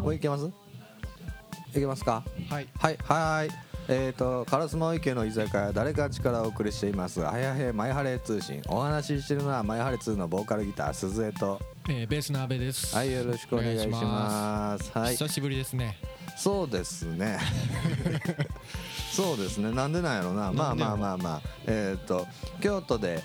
もういけますいけますかはいはいはいえーと烏丸池の居酒屋誰か力をお送りしていますあやへマイハレ通信お話ししてるのはマイハレ2のボーカルギター鈴江とえー、ベースの阿部ですはいよろしくお願いしますはい久しぶりですねそうですねそうですねなんでなんやろなまあまあまあまあえっ、と京都で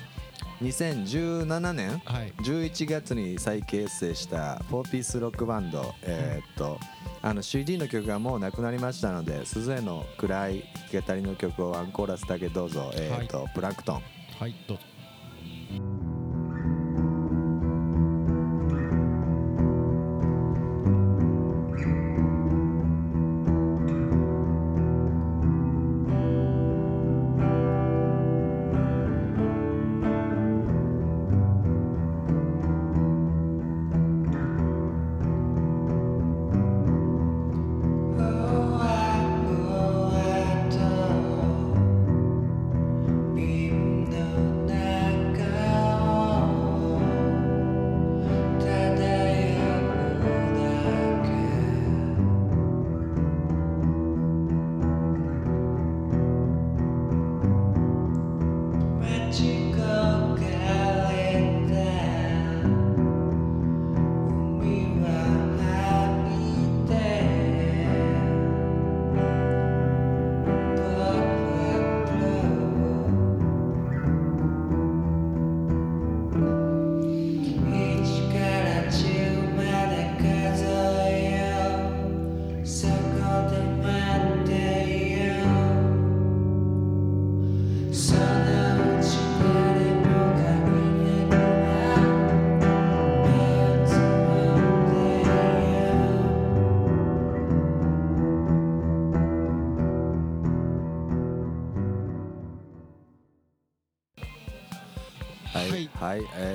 2017年はい。11月に再結成した4ピースロックバンド。えっ、とあの CD の曲がもうなくなりましたので鈴江の暗い弾き語りの曲をワンコーラスだけどうぞ。えっ、と、プランクトン。はいどうぞ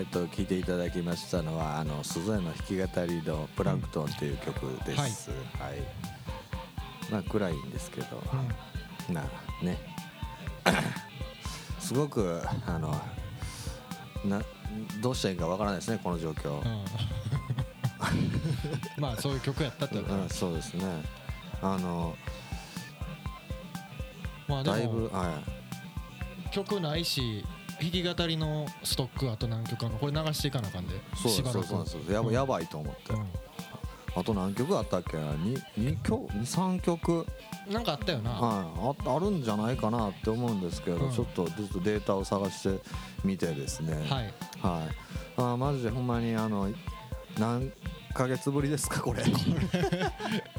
えっ、と聴いていただきましたのはあの鈴江の弾き語りの「プランクトン」という曲です、はい。まあ暗いんですけど、うん。なね。すごくあのなどうしたらいいかわからないですねこの状況、うん。まあそういう曲やったってことうん、そうですね。あのまあでだいぶもは曲ないし弾き語りのストックあと何曲あるのこれ流していかなあかんで。いそうしばらく。そうそうやば,、うん。やばいと思って、うあと何曲あったっけ？な 2, 2曲23曲んなんかあったよな。はい、ああるんじゃないかなって思うんですけど、うん。ちょっとずっとデータを探してみてですね。はい。はい、あーマジでほんまにあの何ヶ月ぶりですかこれ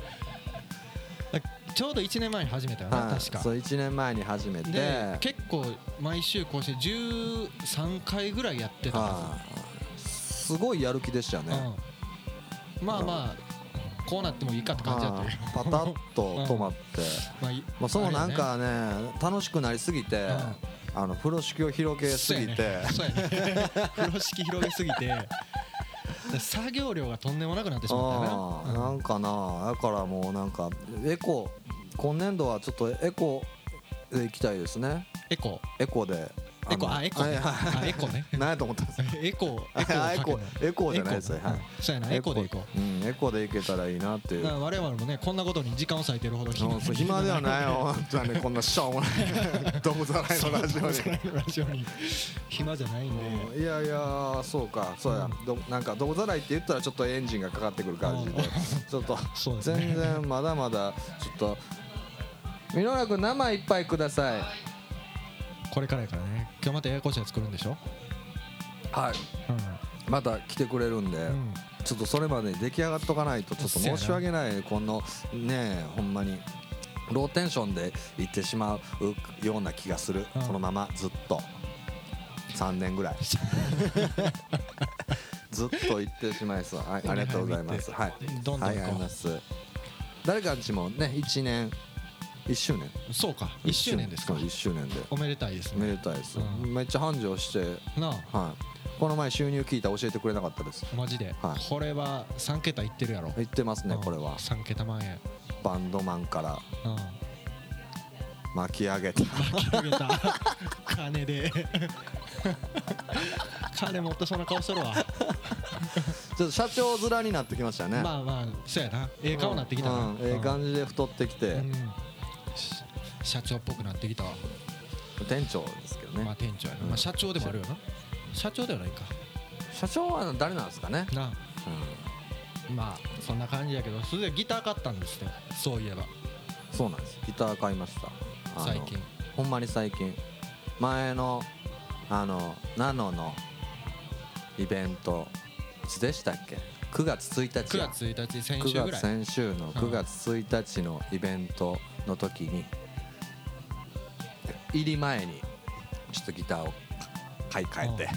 ちょうど1年前に始めたよなはい。確か。そう1年前に始めて。で結構毎週更新13回ぐらいやってたすごいやる気でしたず、ね、うん、まあまあこうなってもいいかって感じだったパタッと止まって、まあいまあ、そうなんかね楽しくなりすぎて、あの風呂敷を広げすぎて、ね。ね。風呂敷広げすぎてで作業量がとんでもなくなってしまったよ。あーな、なんかなだからもうなんかエコ今年度はちょっとエコでいきたいですね。エコ？エコでエコあエコあエコね。何 やと思ったんですか？エコ エコあエコじゃないですそうやな。エコ。でいこう。うんエコでいけたらいいなっていう。我々もねこんなことに時間を割いてるほど暇ではないよ。本当はねこんなしょうもない。ドブざらいのラジオに。暇じゃないんいやいやそうかそうや。どなんかドブざらいって言ったらちょっとエンジンがかかってくる感じで。ちょっと全然まだまだちょっとみのらくん生一杯くださいこれからやからね。今日またややこしいやるんでしょ？はい。また来てくれるんで、うん、うんちょっとそれまでに出来上がっとかないとちょっと申し訳ないこのねほんまにローテンションでいってしまうような気がする、うん。このままずっと。3年ぐらい。ずっと行ってしまいそう、はい、ありがとうございます。はい。どんどん行こます。誰かんちもね1年1周年？うそうか1周年。ですか。そう1周年で。おめでたいですめねでたいです、うん。めっちゃ繁盛して。なあ。はい。この前収入聞いたら教えてくれなかったです。マジで、はい。これは3桁いってるやろ。言ってますねうん。これは。3桁万円。バンドマンからうん。巻き上げた。巻き上げた。金で。金持ってそんな顔しとるわ。ちょっと社長面になってきましたね。まあまあそうやな。ええ顔なってきたな、うん。ええ感じで太ってきて、うん。し社長っぽくなってきた。わ、店長ですけどね、まあ店長やな、うん。まあ社長でもあるよな。社長ではないか。社長は誰なんですかね、なまあそんな感じやけどそれでギター買ったんですねそういえば。そうなんです。ギター買いました。最近。ほんまに最近。前のあのナノのイベントいつでしたっけ？9月1日9や。月1日先9週ぐらい。月先週の9月1日のイベントの時に入り前にちょっとギターを買い替えて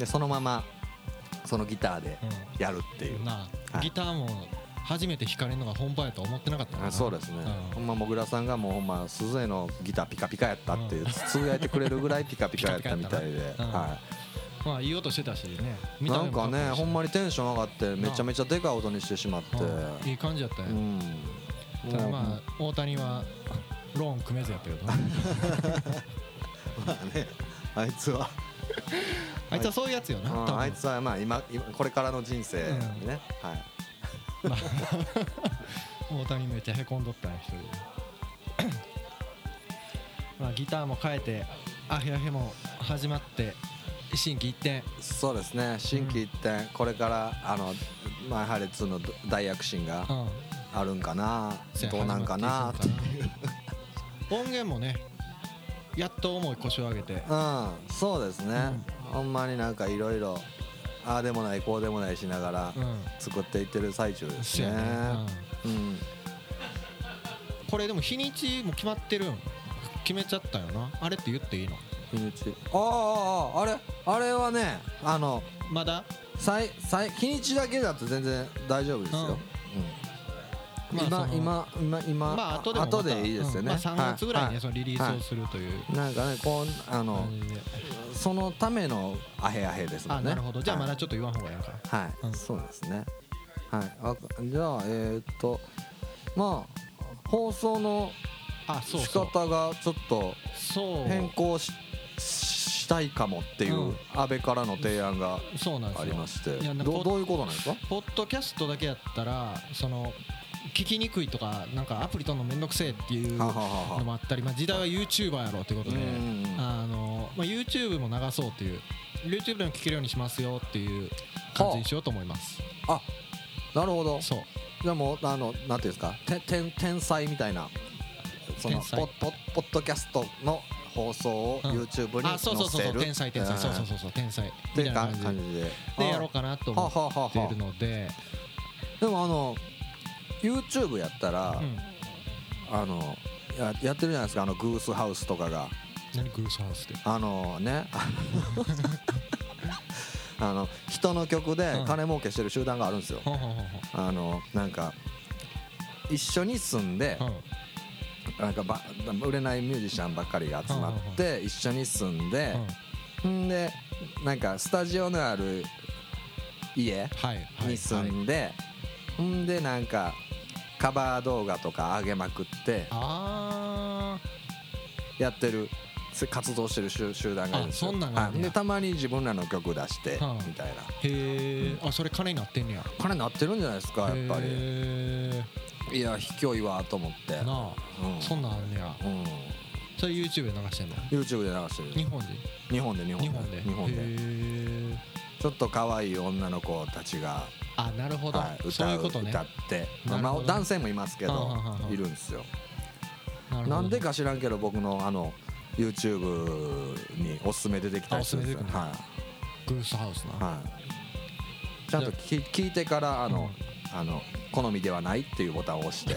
でそのままそのギターでうん。やるっていう。うんギターも初めて弾かれるのが本番やとは思ってなかったそうですね。うん。ほんまもぐらさんがもうほんま鈴江のギターピカピカやったってつぶやいてくれるぐらいピカピカやったみたいではまあいい音してたしね。なんかねほんまにテンション上がってめちゃめちゃでかい音にしてしまって。うん。いい感じやったよ、うん。ただまあ大谷はローン組めずやったけど。なまあねあいつは。あいつはそういうやつよなうんあいつはまあ今今これからの人生うん。ねはい。大谷めっちゃへこんどったんや一人で。まあギターも変えてアヘアヘも始まって心機一転。そうですね心機一転。これからあのまあやはりその大躍進がうん。あるんかなせやどうなんかなっていくんかな音源もねやっと重い腰を上げて。うんそうですね、うん。ほんまになんかいろいろああでもないこうでもないしながらうん。作っていってる最中ですね。そうやね、うん。うんこれでも日にちも決まってるん？決めちゃったよな？あれって言っていいの？日にち。あああああれ？あれはねあのまだ？さいさい日にちだけだと全然大丈夫ですよ、うん今今今今まあ後でもまたでいいですよね、うんまあ、3月ぐらいにそのリリースをするという。いなんかねこうあのそのためのアヘアヘですもんね。あなるほど。じゃあまはい。だちょっと言わん方がいいのか。はい、うん。そうですね。はいあじゃあえーっとまあ放送の仕あそうそう。方がちょっと変更ししたいかもっていううん。安倍からの提案がありまして。どういうことなんですか？ポッドキャストだけやったらその聞きにくいとかなんかアプリ取るのめんどくせえっていうのもあったり、まあ、時代は YouTuber やろということで、うんうんうん。あのまあ、YouTube も流そうっていう YouTube でも聞けるようにしますよっていう感じにしようと思います。あ。なるほど。そう。じゃあもうあのなんていうんですか？て天天才みたいなそのポッポッポッドキャストの放送をうん。YouTube にあそうそうそうそう載せる。天才天才そうそうそうそう天才。みたいな感じで。でやろうかなと思っているので、でもあの YouTube やったら、うん、あのややってるじゃないですかあのグースハウスとかが。何グースハウスって？あのね。あの人の曲でうん。金儲けしてる集団があるんですよ、あのなんか一緒に住んで、なんかば売れないミュージシャンばっかりが集まって一緒に住んでうん。んでなんかスタジオのある家に住んでんでなんかカバー動画とか上げまくってあやってるせ活動してる集集団がいるんですよ。でたまに自分らの曲出してはあ。みたいな。ーへえあそれ金になってんねや。金なってるんじゃないですかやっぱり。へいや卑怯いわと思って。えなあ。うん。そんなんあんねや。うん。それ YouTube で流してんの？YouTube で流してる。日本で？日本で日本で。日本で。日本で。へえちょっと可愛い女の子たちがあなるほど、はい、そう歌いううことね。歌って、まあ、男性もいますけどいるんですよ。なんでか知らんけど僕のあの YouTube におすすめ出てきたりするんですよ。はグースハウスな、い、はい、ちゃんと聞聞いてからあの、あの好みではないっていうボタンを押して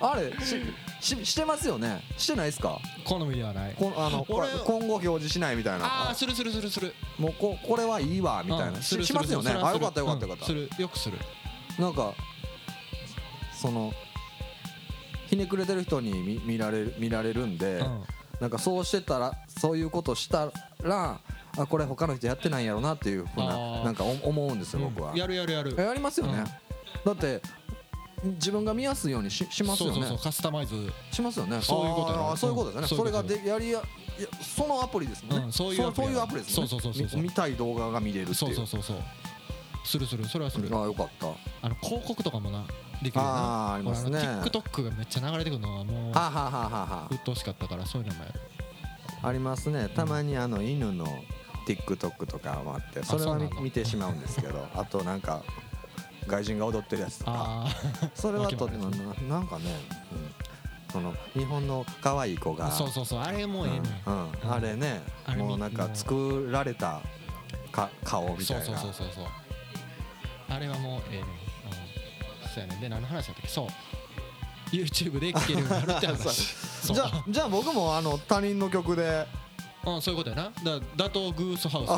あれしししてますよね？してないですか？好みではない。こあのこれ俺今後表示しないみたいな。ああするするするする。もうここれはいいわみたいな、うんししますよね？するあよかったよかったうんよかった、するよくする。なんかそのひねくれてる人に見見られる見られるんで、うん。なんかそうしてたらそういうことしたらあこれ他の人やってないんやろうなっていうふうあなー。なんかお思うんですよ僕は、やるやるやる。やりますよね、うん。だって自分が見やすいようにししますよね。そうそうそうカスタマイズ。しますよね。そういうことやそういうことですよね、うん。それがでやりやそのアプリですね、うんそういうアプリそういうアプリですね。そうそうそうそうそう。み見たい動画が見れるっていう。そうそうそうそう。するするそれはする。ああよかった。あの広告とかもなできるよなあーありますね。TikTok がめっちゃ流れてくるのはもうはあはあはあはあは鬱陶しかったからそういうのもやる。あありますね。たまにあの犬の TikTok とかもあってそれは見てしまうんですけどあとなんか外人が踊ってるやつとか。あそれはと ないななんかね、うん、その日本の可愛い子あが。そうそうそう。あれもええね。ん。うん。うん。あれねもうなんか作られたか顔みたいな。そうそうそうそう。あれはもうええね。んうん。そうやね。んで何の話だったっけ？そう。YouTube で聴けるようになるって話。じゃあじゃあ僕もあの他人の曲でうん、そういうことやな。だ打倒グースハウス。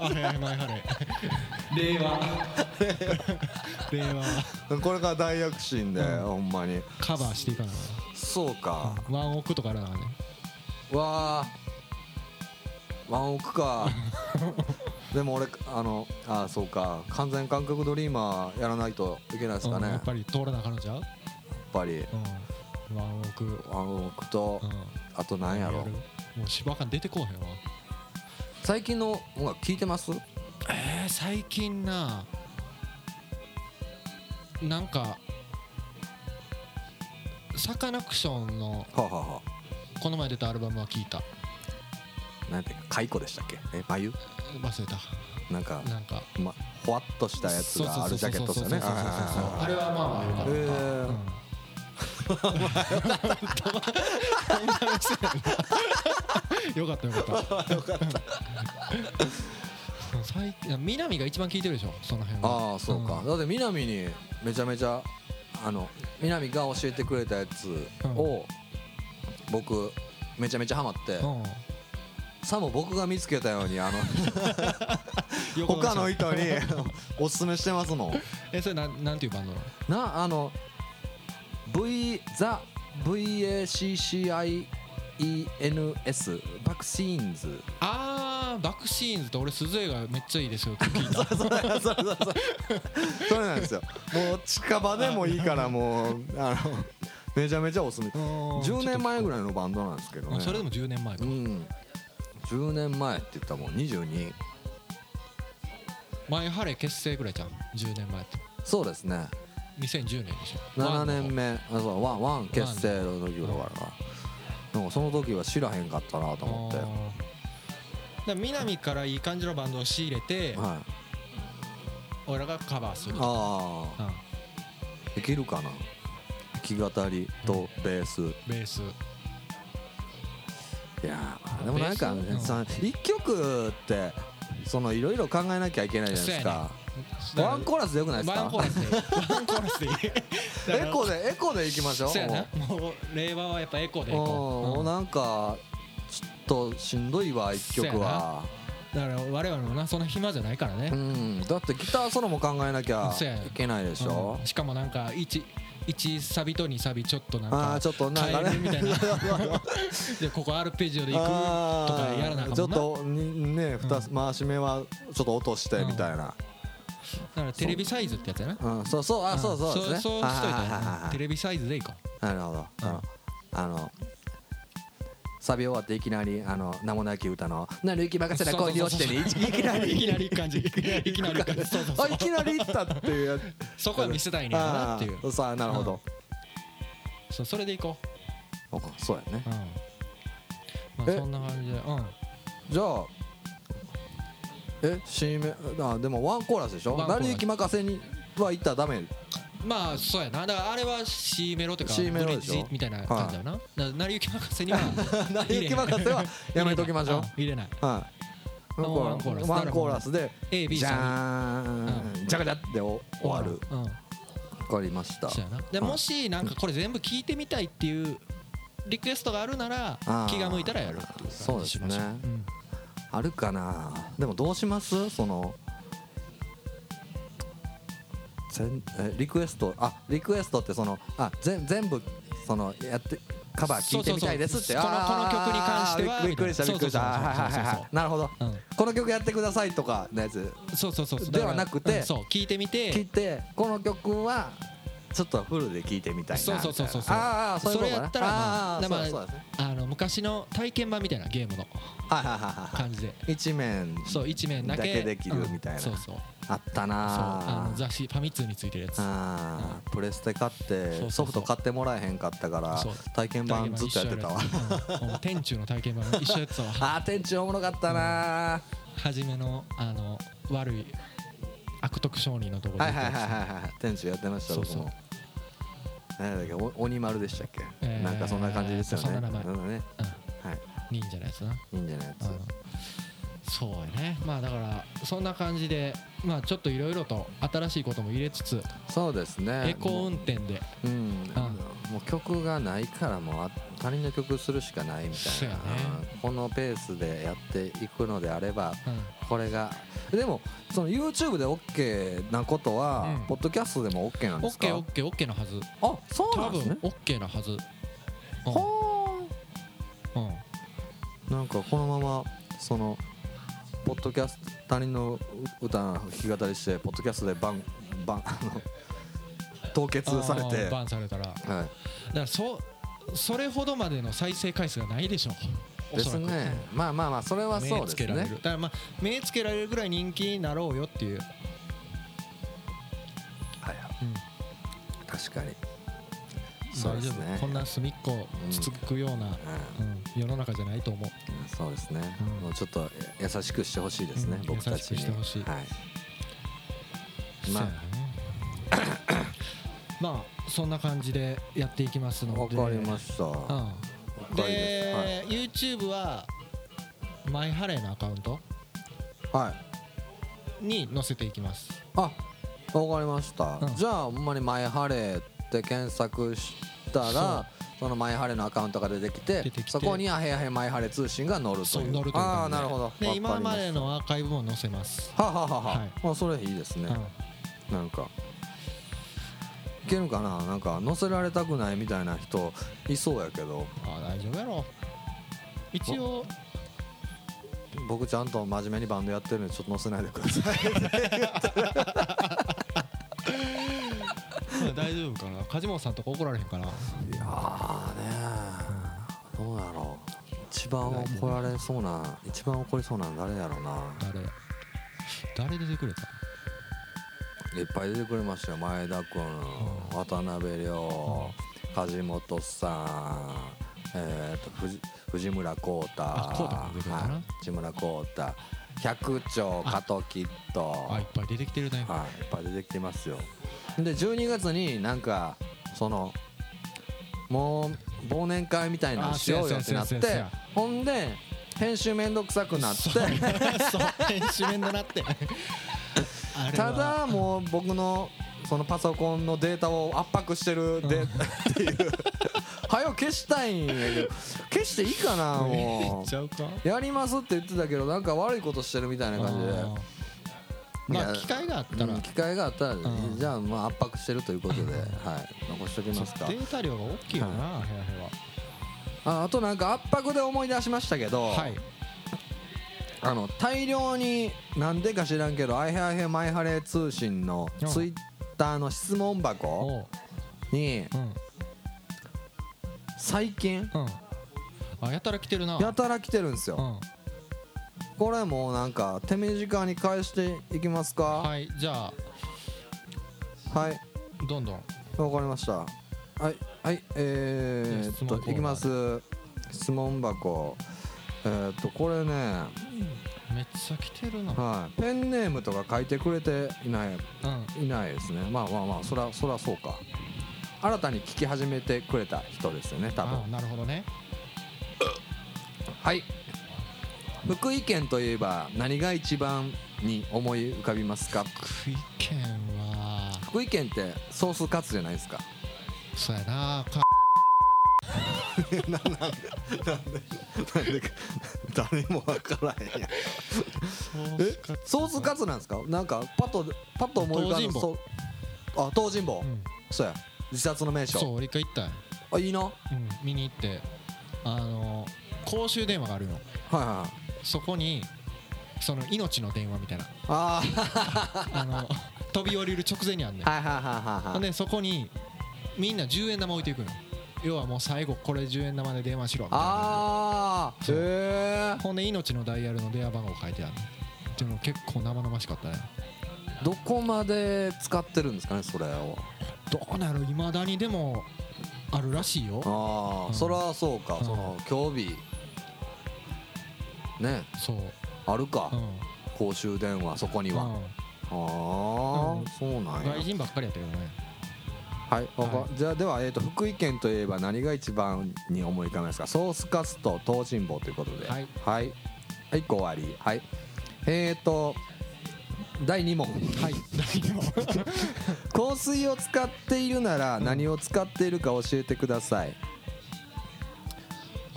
あ。れあれ前あれ令和。令和。これから大躍進で、うん。ほんまに。カバーしていかなそうか、ワンオクとかあるなね。わあ。ワンオクか。でも俺あのあそうか。完全韓国ドリーマーやらないといけないですかね、うん、ややっっぱり通らなあかんのちゃう、ぱり。うん、ワンオク。ワンオクと、うん。あと何やろ。るもう芝感出てこうへんわ。最近の音楽聞いてます？はえー、最近ななんかサカナクションのあ、はあはこの前出たアルバムは聞いた。あ、なんてカイコでしたっけ？え眉？忘れた。なんか、なんか。ま、ほわっとしたやつがあるジャケットですよね。そうそうそうそうそうあれはまあまあよかった、えー。うんよかったよかった。よかった最近南が一番聞いてるでしょその辺はああそうか、ん。だって南にめちゃめちゃあの南が教えてくれたやつを、僕めちゃめちゃハマって、うん。さも僕が見つけたようにあの横他の人におすすめしてますもん。えそれなんなんていうバンドなの？なあの V ザ VACCIENS バクシーンズ。あーバックシーンズと俺鈴江がめっちゃいいですよって聞いた。それそれそれそれそれなんですよ。もう近場でもいいからもうあのめちゃめちゃおすすめ。10年前ぐらいのバンドなんですけどね。あそれでも10年前か。うん。10年前って言ったらもう22前ハレ結成ぐらいじゃん10年前って。そうですね2010年でしょ。7年目。目あそうワンワン結成の時ぐらいからなんかその時は知らへんかったなと思って。で南からいい感じのバンドを仕入れてはい。俺らがカバーするああうん。できるかな。弾き語りとベース。ベース。いやーでもなんかベース？うん。さ1曲ってそのいろいろ考えなきゃいけないじゃないですかワンコーラスでよくないですか？ワンコーラスで。ワンコーラスでいいエコでエコでいきましょう。そうやな。もう令和はやっぱエコでいもう。こう、うん。なんかちょっとしんどいわ1曲は。だから我々もなそんな暇じゃないからね。う、ん。だってギターソロも考えなきゃいけないでしょ。うん。しかもなんか1一サビと2サビちょっとなんかああちょっとなんかね。みたいな。でここアルペジオで行くとかやらなあかんもんな。ちょっとにねう回し目はちょっと落としてみたいなだからテレビサイズってやつやな。うん。そうそう。あそうそう。そうそうしといたテレビサイズでいこなるほど。あのあのサビ終わっていきなりあの名もなき歌の「なるいき任せな恋に落ちて」にいきなり。ういきなり感じ。いきなり感じ。そうそうそう。あいきなり行ったっていう。やつそこは見せたいねなっていう。さあなるほど。そうそれでいこあそうやね。そんな感じで。うん。じゃあえ C メあでもワンコーラスでしょ？ワンコーラス。なるいき任せには行ったらダメ？まあそうやな。だからあれは C メロってか C メロブリッでしょジみたいな感じだよなだから成り行き任せにはなるいき任せはやめときましょう。入れない。はい。もうワンコーラス。ワンコーラス。で A B じゃさーん。じゃがじゃってお終わる。うん。わかりました。そうやな。ではい。もしなんかこれ全部聞いてみたいっていうリクエストがあるならあー。気が向いたらやるっていう感じしましょそうですね。うんあるかな。でもどうします？その全えリクエスト？あリクエストってそのあ全全部そのやってカバー聞いてみたいですって。この曲に関してはびっくりしたびっくりした。なるほど。うん。この曲やってくださいとかのやつ。そうそうそうそう。ではなくてうんそう。聞いてみて。聞いてこの曲はちょっとフルで聞いてみたいなそうそうそうそうああそれやったらまああそうあの昔の体験版みたいなゲームの感じで一面そう一面だけできるみたいな。うんそうそうあったなああの雑誌ファミ通についてるやつ。あープレステ買ってそうそうソフト買ってもらえへんかったから体験版ずっとやってたわ。天中の体験版一緒やってたわ。あー店長おもろかったな初めのあの悪い悪徳商人のところはいはいはいはいはい。店長やってましたそうそう僕も何だっけお鬼丸でしたっけ？えーなんかそんな感じですよね。そんねうん。はい。忍者のやつな。いいんじゃないやうん。そうやね。まあだからそんな感じでまあちょっといろいろと新しいことも入れつつ。つそうですね。エコ運転で。うんもう曲がないからもうあ他人の曲するしかないみたいなね。このペースでやっていくのであればうん。これがでもその YouTube で OK なことは、うん。ポッドキャストでも OK なんオですか？ッケーオッケーオッケーなはず。あそう多なんですね。分オッケーなはず。うん。はうん。あなんかこのままそのポッドキャスト他人の歌の弾き語りしてポッドキャストでバンバンあの凍結されて。バンされたら。だかはいらそそれほどまでの再生回数がないでしょおですね。まあまあまあそれはそう目ですね。つけられる。だからまあ目つけられるぐらい人気になろうよっていう、はいうん。確かに。そうですね。こんな隅っこつつくような、うん。うん世の中じゃないと思う。うんそうですね、うん。もうちょっと優しくしてほしいですね、うん僕たちに。優しくしてほしい。はい。まそうやねまあそんな感じでやっていきますので。わかりました、うん、ではい。YouTube はマイハレーのアカウント？はい。に載せていきます。あわかりました、うん。じゃあほんまに「マイハレー」って検索したらそのマイハレーのアカウントが出てきてそこに「あへやへマイハレー通信」が載るという。載るというああなるほど。で今まではのアーカイブも載せます、はははは、はい。あそれいいですね、なんか。いけるかな？なんか載せられたくないみたいな人いそうやけど。うん、あ大丈夫やろ。一応。僕ちゃんと真面目にバンドやってるんでちょっと載せないでください。まあ大丈夫かな。梶本さんとか怒られへんかな？いやーねどうやろう。一番怒られそうな一番怒りそうなの誰やろうな。誰？誰出てくれた？いっぱい出てくれましたよ。前田君うん渡辺亮梶本さんえー、と藤藤村浩太はい藤村浩太百丁加藤キッド。あいっぱい出てきてるね。はい、いっぱい出てきてますよ。で12月になんかそのもう忘年会みたいなのしようよってなってほんで編集めんどくさくなって。編集面だなってただもう僕のそのパソコンのデータを圧迫してるで、っていう。はよ消したいんやけど。消していいかなもう。やりますって言ってたけどなんか悪いことしてるみたいな感じで。まあ機会があったら、うん機会があったら、ん。じゃあまあ圧迫してるということで、はい、残しておきますか。データ量が大きいよな、部屋ああとなんか圧迫で思い出しましたけど、ははいあの大量になんでか知らんけど「アイハイヘマイハレ通信」のうん。ツイッターの質問箱にうん。最近うん。あやたら来てるな。やたら来てるんですよ。うん。これもうなんか手短に返していきますか？はいじゃはい。あどんどん。わかりました。はいはいえー、っといきます。質問箱。えー、っとこれねめっちゃ来てるな。はい。ペンネームとか書いてくれていない。うん。いないですね。まあまあまあそらそらそうか。新たに聞き始めてくれた人ですよね多分。あなるほどね。はい。福井県といえば何が一番に思い浮かびますか？福井県は。福井県ってソースカツじゃないですか。そうやな。か なんで誰もわからへんやん。えソースカツなんですか？なんかパッとパッと思い浮かぶ東尋坊。そう。あ東尋坊、うん。そうや。自殺の名そう所俺一回行ったんや。あいいな。はいうん見に行って。あの公衆電話があるの。はいはいそこにその命の電話みたいな。あ あの飛び降りる直前にあんねはいはいはいはいはい。でそこにみんな10円玉置いていくの要はもう最後これ10円玉で電話しろみたいな。ああへえほんで命のダイヤルの電話番号書いてあるのでも結構生々しかったね。どこまで使ってるんですかねそれを。どうなる？いまだにでもあるらしいよ。ああ、うん。そりゃそうか、うん。その競技ね。そう。あるか、うん。公衆電話そこには、うん。ああ、うん。そうなんや。外人ばっかりやったけどねはい、はじゃあでは、えー、と福井県といえば何が一番に思い浮かべますか？ソースカツと東尋坊ということで。はい。はい、はい、5割はい。えっ、ー、と第2問。はい。大丈夫香水を使っているなら何を使っているか教えてください、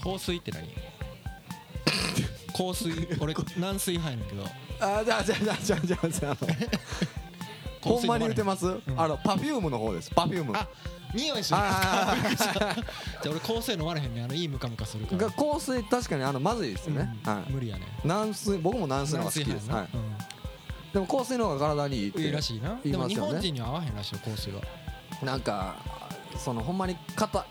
香水って何？香水。俺 軟水入るんだけど。あじゃあじゃあじゃあじゃあじゃあじゃああのほんまに言ってます、ん。あのパフュームの方です。パフューム。あ匂いす。るあ じゃあ俺硬水飲まれへんねん。あのいいムカムカするから。が硬水確かにあのまずいですね、うん。はい。無理やね。軟水僕も軟水の方が好きです、はい、でも硬水の方が体にいいってうんいいらしいな。でも日言いますよね。本人には合わへんらしいよ硬水は。なんかそのほんまに硬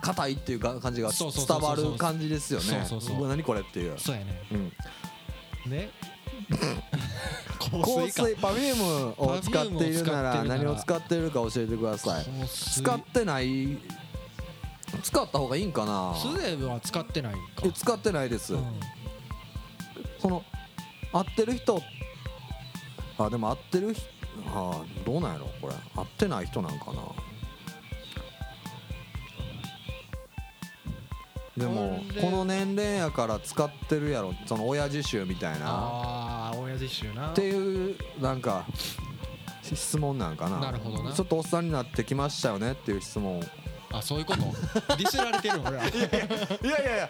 硬いっていうか感じが伝わる感じですよね。そうそうそうわ何これっていう、そうやね。うん、で？香香水パフュームを使っているなら何を使っているか教えてください。使ってない。使った方がいいんかな？スデは使ってないか。え使ってないです、うん。その合ってる人あでも合ってる人あどうなんやろこれ。合ってない人なんかな？でもこの年齢やから使ってるやろ。その親父臭みたいな。ああ親父臭な。っていうなんか質問なんかな。なるほどな。ちょっとおっさんになってきましたよねっていう質問。あそういうこと？ディスられてる俺らいやいやいや。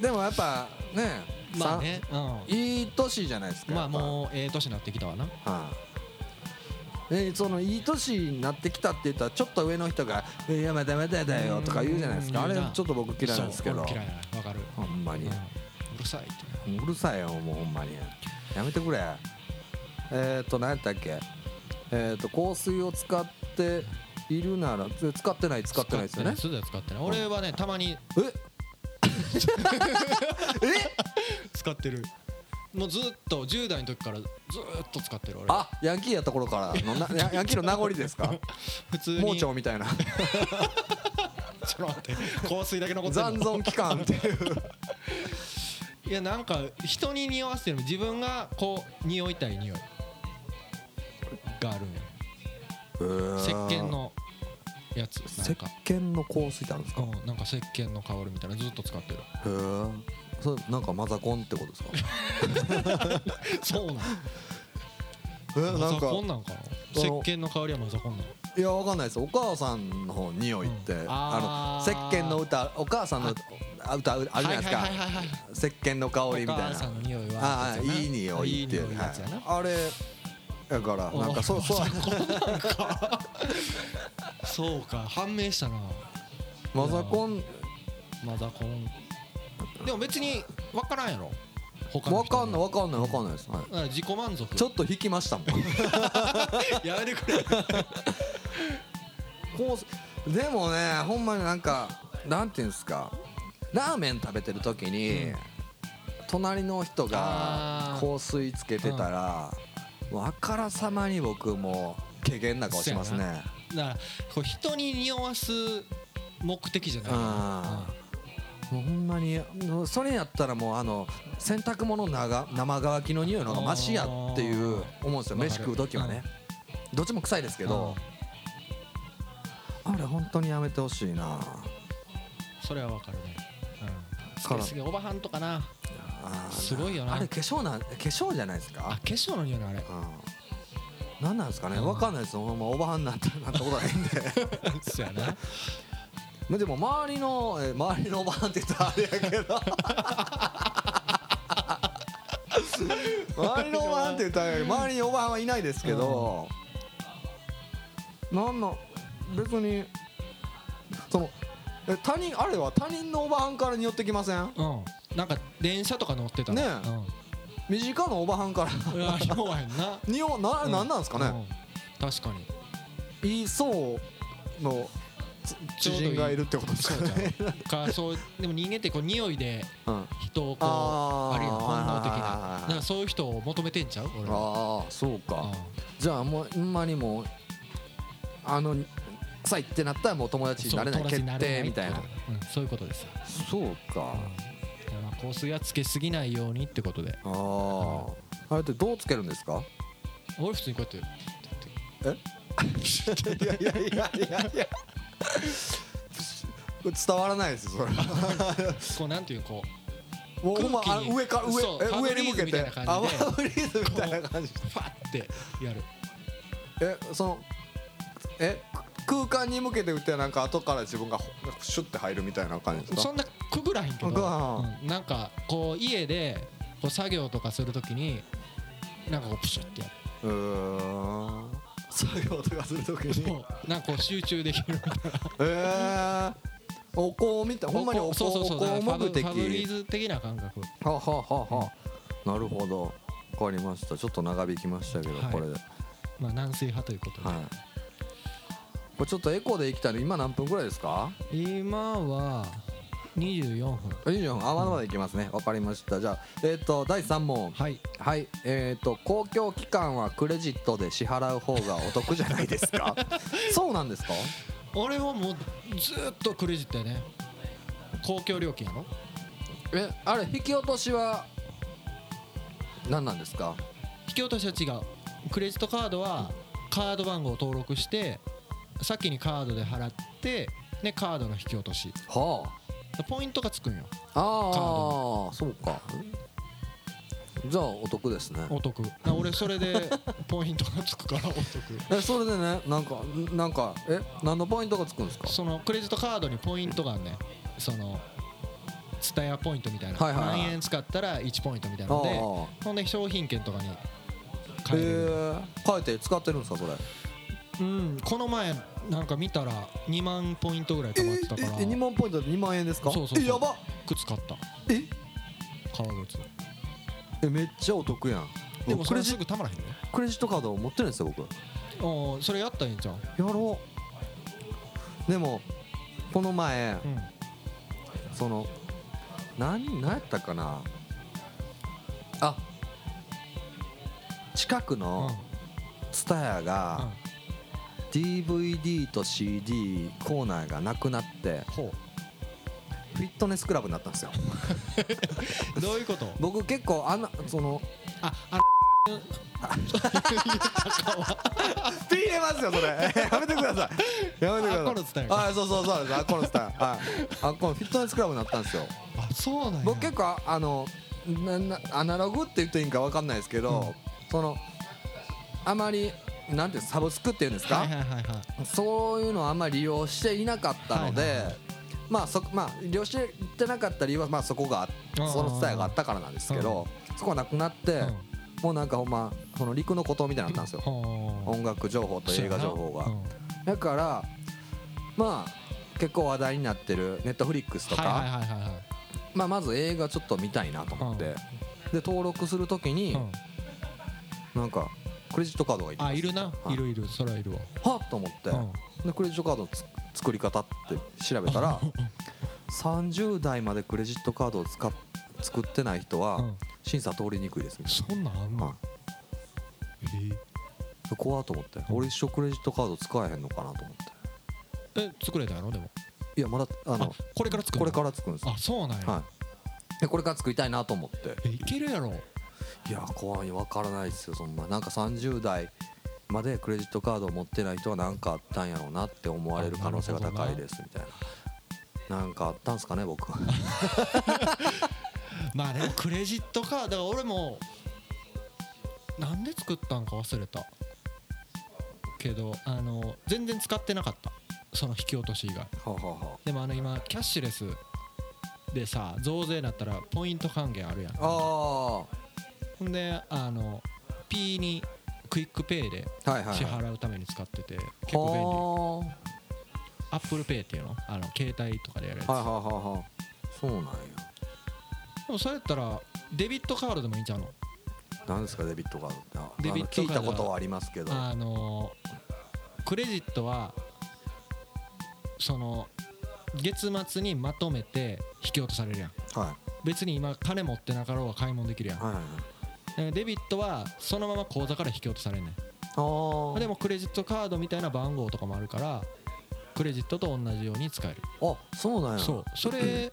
でもやっぱねまあねさいい年じゃないですかうんまあもうええ年になってきたわな。はい、でそのいい年になってきたって言ったらちょっと上の人が「いやまだまだだよ」とか言うじゃないですか。あれちょっと僕嫌いなんですけど。嫌いやわかる。ほんまに。うん。うるさいって。うるさいよもうほんまに。やめてくれ。えっ、ー、と何やったっけ。えっ、ー、と香水を使っているならつ使ってない使ってないですよね。使ってない。俺はねたまにえ？使ってるもうずっと10代の時からずーっと使ってる俺。あヤンキーやった頃からの なヤヤンキーの名残ですか？普通に。盲腸みたいな。ちょっと待って。香水だけ残って残んの。存期間っていう。いやなんか人に匂わせてる自分がこう匂いたい匂い。があるんよ。石鹸のやつ。なん石か鹸の香水ってあるんですか？うんなんか石鹸の香りみたいなずっと使ってる。へえそれなんかマザコンってことですか？そうなん。えマザなんか。コンなんかな？石鹸の香りはマザコンなの？いやわかんないです。お母さんの匂いって、うん。あのあー。石鹸の歌お母さんのあ歌あるじゃないですか、はいはいはいはい石鹸の香りみたいな。お母さんの匂いはああいい匂いっていい匂いのやつやな、はい。あれだからなんかそうそう。そうか。判明したな。マザコン。マザコンでも別に分からんやろ。他のわ人かんないわかんないわかんないです、はい。自己満足。ちょっと引きましたもん。やめてくれ。こうでもねほんまになんかなんていうんですか。ラーメン食べてる時に、うん。隣の人があー。香水つけてたら、もうあからさまに僕も怪げな顔しますね。だからこう人に匂わす目的じゃない。あもうほんまにそれやったらもうあの洗濯物長生乾きの匂いの方がマシやっていう思うんですよ飯食う時はね、どっちも臭いですけど、あれ本当にやめてほしいな。それは分かるね。うん。すげえおばはんとかな。すごいよな。あれ化粧なん化粧じゃないですあか化粧の匂いなあれ。うん。何なんですかね？うんわかんないです。ほんまおばはんなんてなったことないんで。そうやな。まあでも周りのえ周りのおばはんって言ったらあれやけど。周りのおばはんって言ったら周りにおばはんはいないですけど、なんの別にそのえ他人あれは他人のおばはんから匂ってきません？うん。なんか電車とか乗ってたらねえ。身近なおばはんから。匂わへんな。匂な、うんなんなんですかね、うん。確かに。言いそうの知人がいるってことですか？ねかそうでも人間ってこう匂いでうん。人をこうあるやん本能的はいはいはいはいなだからそういう人を求めてんちゃう？俺は。ああそうか。うん。じゃあもうほんまにもうあの臭いってなったらもう友達になれない決定みたいな。そういうこと。です。よそうか。香水はつけすぎないようにってことで。あああれってどうつけるんですか？俺普通にこうやって いやいやいやいやいや伝わらないですよそれ。こうなんていうこもうほんまあ空気に上から上え上に向けて。あファブリーズみたいな感じ。うファってやる。えそのえ空間に向けて打ってなんか後から自分がシュッて入るみたいな感じですか？そんなくぐらへんけど、うんなんかこう家でこう作業とかするときになんかこうプシュってやる。うーん作業とかするときに。そうなんかこう集中できるみたいな。えー、お香みた。いほんまにお香そうそうそう。お香目的ファブリーズ的な感覚。はははは。なるほど。わかりました。ちょっと長引きましたけど、はい。これで。はいまあ軟水派ということで、これちょっとエコーで行きたいの今何分ぐらいですか？今は24分。24分。あまだまだいけますね。わかりました。じゃあえっ、と第3問。はい。はい。えっ、と公共機関はクレジットで支払う方がお得じゃないですか？そうなんですか？俺はもうずーっとクレジットやね。公共料金やろ。えあれ引き落としは何なんですか？引き落としは違う。クレジットカードはカード番号を登録して先にカードで払ってねカードの引き落とし。はポイントがつくんよ。あああそうか。じゃあお得ですね。お得。な俺それで ポイントがつくからお得。えそれでねなんかなんかえ何のポイントがつくんですか？そのクレジットカードにポイントがねん。そのツタヤポイントみたいな、はいはいはい。何円使ったら1ポイントみたいなのであほんで商品券とかにあ変えれる、へえ変えて使ってるんですかそれ？うん。この前なんか見たら2万ポイントぐらい貯まってたから。え2万ポイントで2万円ですか？そうそうそう。えやば靴買った。え？革靴。えめっちゃお得やん。でもそれクレジすぐたまらへんね。クレジットカード持ってるんですよ僕やおーそれやったらいいんじゃんろう。でもこの前うん。その何何やったかな？あ近くうん。のツタヤが DVD と CD コーナーがなくなってほフィットネスクラブになったんですよ。う どういうこと？僕結構あんなそのああの ピー入れますよそれ。やめてください。やめてください。あこのツタヤか。はいそうそうそうです。あこのツタヤはい。あこのフィットネスクラブになったんですよ。あそうなんや。僕結構あのななアナログって言っていいんか分かんないですけど、うん。そのあまりなんてサブスクっていうんですか、はいはいはいはい。そういうのをあんまり利用していなかったので、はいはいはい。まあそまあ利用してなかった理由はまあそこがその伝えがあったからなんですけど、そこがなくなって、うん。もうなんかほんまその陸の孤島みたいになったんですよ、音楽情報と映画情報が、うん。だからまあ結構話題になってるネットフリックスとか、はいはいはいはいはい。まあ、まず映画ちょっと見たいなと思って、うん。で登録するときに、うん。なんかクレジットカードがいりますあいるな。はい。いるいる。それはいるわ。はっと思って、うん。でクレジットカードのつ作り方って調べたら30代までクレジットカードを使っ作ってない人はうん。審査通りにくいですみたいそんなんあんの？はい。へな怖っと思って。俺一生クレジットカード使えへんのかなと思って。ええ作れたやろでも。いやまだああのこれから作るこれからら作るんですよ。あそうなんや。はい。でこれから作りたいなと思って。えいけるやろいや怖い分からないですよそんな。なんか30代までクレジットカードを持ってない人は何かあったんやろうなって思われる可能性が高いですみたいな。なんかあったんすかね僕。まあでもクレジットカード俺もなんで作ったんか忘れたけどあの全然使ってなかった。その引き落とし以外。でもあの今キャッシュレスでさ増税になったらポイント還元あるやん。あほんであの P に QUICPay で支はい払うために使ってて結構便利。は Apple Pay っていうの？あの携帯とかでやるやつ、あはいはいはいはい。そうなんや。でもそれやったらデビットカードでもいいんちゃうの？何ですかデビットカードって。あデビットカードあの聞いたことはありますけど。あのクレジットはその月末にまとめて引き落とされるやん。は別に今金持ってなかろうが買い物できるやん。いはいはい。えーデビットはそのまま口座から引き落とされんねん。あー。でもクレジットカードみたいな番号とかもあるからクレジットと同じように使える。あそうなんや。そう。それ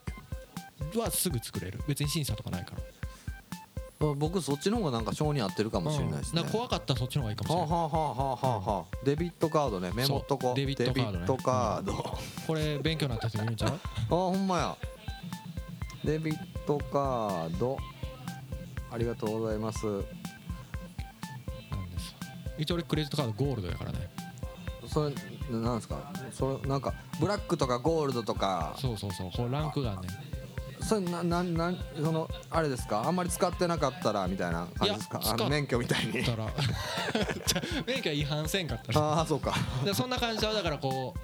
はすぐ作れる。別に審査とかないから。あ僕そっちの方がなんか性に合ってるかもしれないですね。うん。怖かったらそっちの方がいいかもしれないはあはあはあはあはあはあ。デビットカードね。メモっとこデビットカードね。デビットカード。あこれ勉強になった人いるんちゃう？ほんまや。デビットカードありがとうございます。一応俺クレジットカードゴールドやからね。それなんですか？それなんかブラックとかゴールドとか。そうそうそう。これランクがねん。それなななんそのあれですか？あんまり使ってなかったらみたいな感じですか？あの免許みたいに。免許は違反せんかったら。ああそうか。でそんな感じちゃうだからこう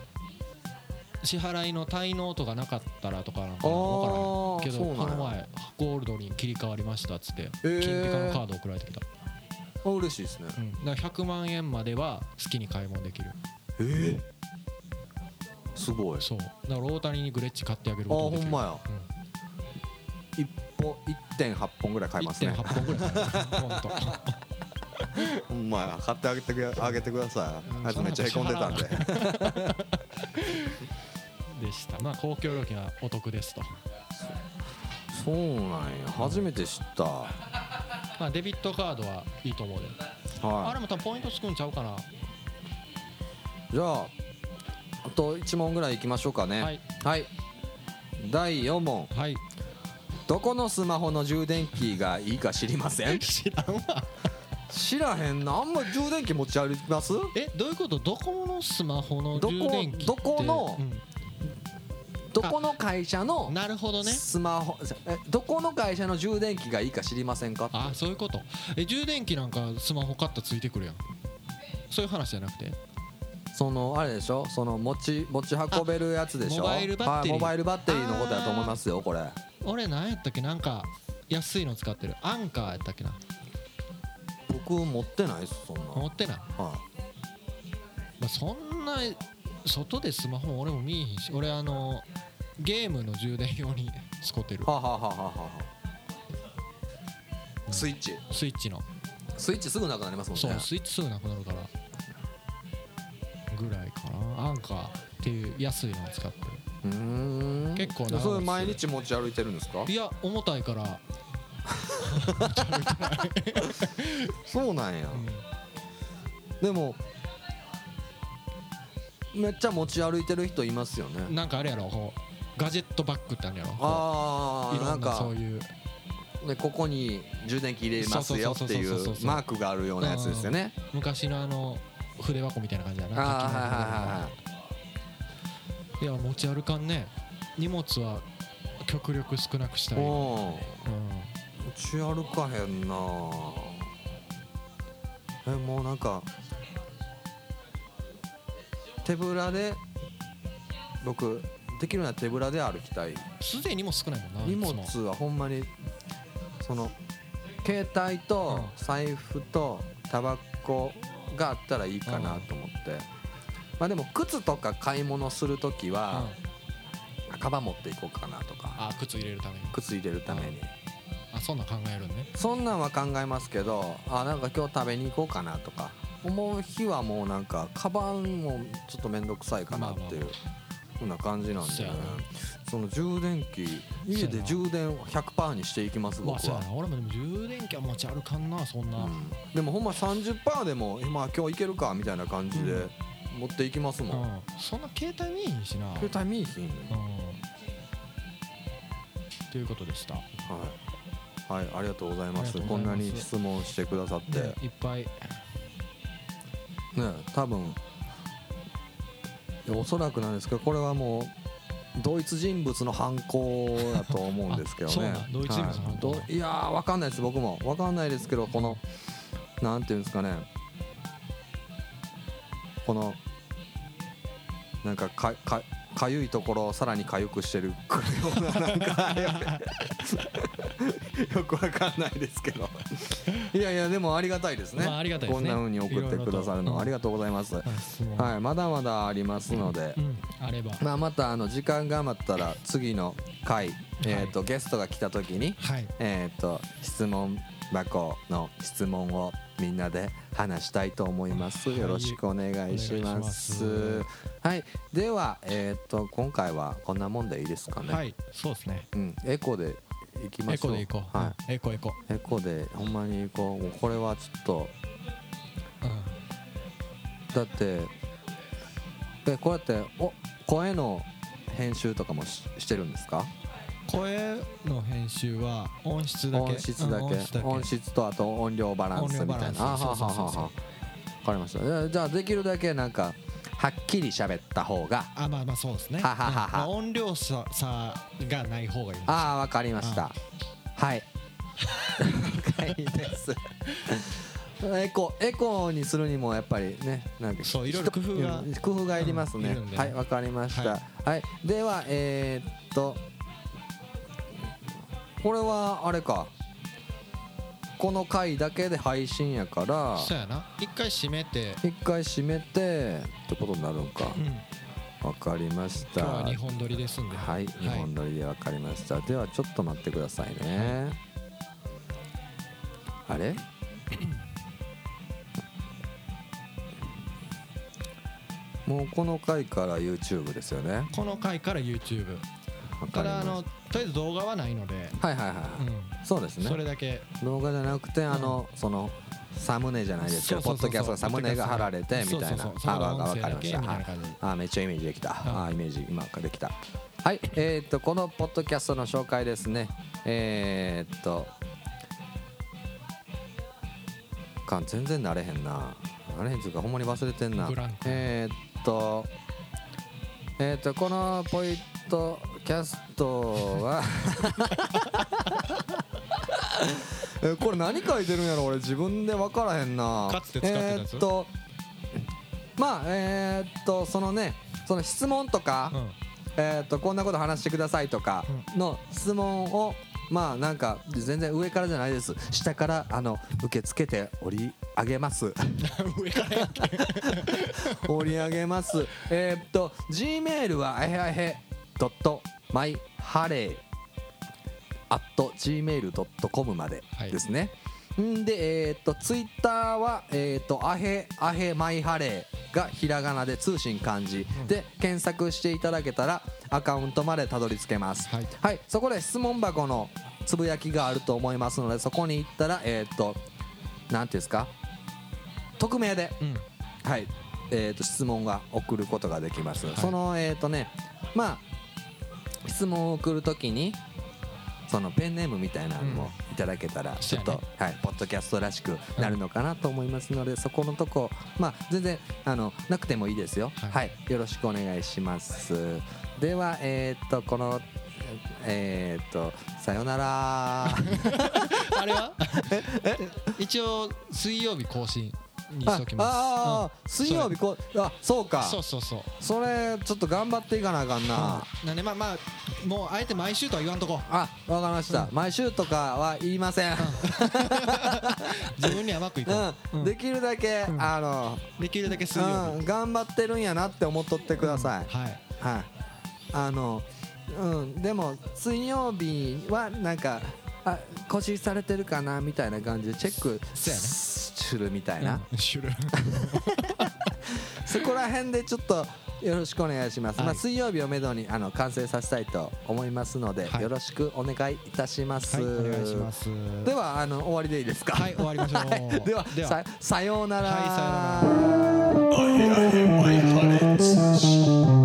支払いの滞納とかなかったらとかなんか分からへんけどこの前ゴールドに切り替わりましたっつってー。金ピカのカード送られてきた、あ嬉しいですね。うん、だから100万円までは好きに買い物できる。ええすごい。あそう。だから大谷にグレッチ買ってあげるほことができる。んまや。一本1.8本ぐらい買いますね。1.8本ぐらい買えるほんとほんまや。買ってあげてくあげてくださうん。いあいつめっちゃへこんでたんででした。まあ公共料金はお得ですと。そうなんや。初めて知った。まあデビットカードはいいと思うで。あはれも多分ポイントつくんちゃうかな。いじゃああと1問ぐらいいきましょうかね。はい。はい。第4問。はい。どこのスマホの充電器がいいか知りません？知らんわ。知らへんな。あんま充電器持ち歩きます？えどういうこと？どこのスマホのどこ充電器って？どこのうどこの会社のんなるほどね。スマホえどこの会社の充電器がいいか知りませんかあそういうこと。え充電器なんかスマホ買ったらついてくるやん。そういう話じゃなくて？そのあれでしょ？その持ち持ち運べるやつでしょ？モバイルバッテリー。はいモバイルバッテリーのことだと思いますよこれ。俺何やったっけ？なんか安いの使ってる。アンカーやったっけな？僕持ってないですそんな。持ってない、はまあ、そんな外でスマホ俺も見えへんし俺あのゲームの充電用に 使ってる。いはあはあはあはあはあ。スイッチ？スイッチの。スイッチすぐなくなりますもんね。そうスイッチすぐなくなるから。ぐらいかな。アンカーっていう安いのを使ってうーん。結構長持ちそれ毎日持ち歩いてるんですか？るいや重たいから、そうなんや。でもめっちゃ持ち歩いてる人いますようんね。なんかあれやろこうガジェットバッグってあるやろ。ああなんいろんなそかういう。ねここに充電器入れますよっていそうマークがあるようなやつですよね。昔のあの筆箱みたいな感じだな。あはいはいはいはい。いや持ち歩かんね。荷物は極力少なくしたい、うん、持ち歩かへんなえもうなんか手ぶらで僕できるなら手ぶらで歩きたい。すでにも少ないもんな荷物はほんまにその携帯とう財布とタバコがあったらいいかなと思って。まあでも靴とか買い物する時はうん。カバン持っていこうかなとか。あ靴入れるために。靴入れるために。あそんなん考えるんね。そんなんは考えますけどあなんか今日食べに行こうかなとか思う日はもうなんかカバンもちょっと面倒くさいかなっていうふうな感じなんでそうやな。その充電器家で充電100%にしていきます僕は。な。俺もでも充電器は持ち歩かんなそんな、うん。でもほんま30%でも今今日いけるかみたいな感じでうん。持っていきますもん、うん。そんな携帯見えへんしな。携帯見えひんうん。ということでした、はい、はい、ありがとうございます。こんなに質問してくださって。ねいっぱい。ね多分。おそらくなんですけどこれはもう同一人物の犯行だと思うんですけどね。人物の犯行。はい。どいやーわかんないです僕も。わかんないですけどこのなんていうんですかね。このなんかかかかゆいところをさらにかゆくしてるようななんかよくわかんないですけど。いやいやでもありがたいですね,、まあありがたいね。こんな風に送ってくださるのいろいろとありがとうございます、はいまだまだありますので、うんあれば。まあ、またあの時間が余ったら次の回、えー、とゲストが来た時に、はい。えー、と質問箱の質問をみんなで話したいと思います。はいよろしくお願いしまお願いしますす。はい、では、えー、と今回はこんなもんでいいですかね。はいそうですねうん、エコでいきまエしょう。コでいこうはうんエコエコい、エコでほんまにいこう。もうこれはちょっとうんだってえこうやってお声の編集とかもししてるんですか？声の編集は音質だけ？音質だけ,、うん音質だけ。音質とあと音量バランスみたいな。あははははわかりました。じゃあできるだけなんかはっきり喋った方が。あまあまあそうですね。はははは。うん。まあ音量差差がない方がいいああわかりました。はい。了解ですエコエコにするにもやっぱりねなんかそういろいろ工夫がうん工夫がいりますね、うんはいわかりました。は、はい。ではえー、っとこれはあれか。この回だけで配信やから。そうやな。一回閉めて。一回閉めてってことになるんか。うん。わかりました。今日は2本撮りですんで。はい日本撮りでわかりました、ではちょっと待ってくださいね、あれ？もうこの回から YouTube ですよね。この回から YouTube た。だあのとりあえず動画はないので。はいはいはい、うん。そうですね。それだけ。動画じゃなくてあの、そのサムネじゃないですけどポッドキャストがサムネが貼られてみたいな。あわそれが音声だけわかりましたあめっちゃイメージできた、はあイメージ今からできた。はい。えー、っとこのポッドキャストの紹介ですね。えー、っとかん全然慣れへんな。慣れへんっていうかほんまに忘れてんな。えー、っとえー、っとこのポイッドキャストは。えこれ何書いてるんやろ俺自分で分からへんな。かつて使ってたやつ？えーっとまあえーっとそのねその質問とか、うん。えーっとこんなこと話してくださいとかの質問をまあなんか全然上からじゃないです。下からあの受け付けて折り上げます。上からやっけ。折り上げます。えーっと G メールはあへあへ .myhare at gmail.com まではい。ですね、んでえーっとツイッターはえーっとあへあへマイハレーがひらがなで通信漢字。うん。で検索していただけたらアカウントまでたどり着けます。はい。はい、そこで質問箱のつぶやきがあると思いますのでそこに行ったらえーっとなんていうんですか？匿名でうん。はい、えー、と質問が送ることができます、い。そのえっ、とねまあ質問を送るときにそのペンネームみたいなのもいただけたらちょっと、そうはい、ポッドキャストらしくなるのかなと思いますので、そこのとこまあ全然あのなくてもいいですよ。は、はいいよろしくお願いします。ではえっ、とこのえっ、とさよなら。あれは？一応水曜日更新にしときます。ああー、水曜日こうあそうか。そうそうそう。それちょっと頑張っていかなあかんな、なんでまあまあもうあえて毎週とは言わんとこ。あわかりました、毎週とかは言いません、自分に甘くいこう、うん。うん。できるだけ、うん。あの、できるだけ水曜うん、日頑張ってるんやなって思っとってください、はい。はい。あのうん。でも水曜日はなんかあ更新されてるかなみたいな感じでチェックするみたいな、そこら辺でちょっとよろしくお願いします、はいまあ、水曜日をめどにあの完成させたいと思いますので、はいよろしくお願いいたします、はいお願いしますではあの終わりでいいですかはい終わりましょうはいではではささようなら、はいさようなら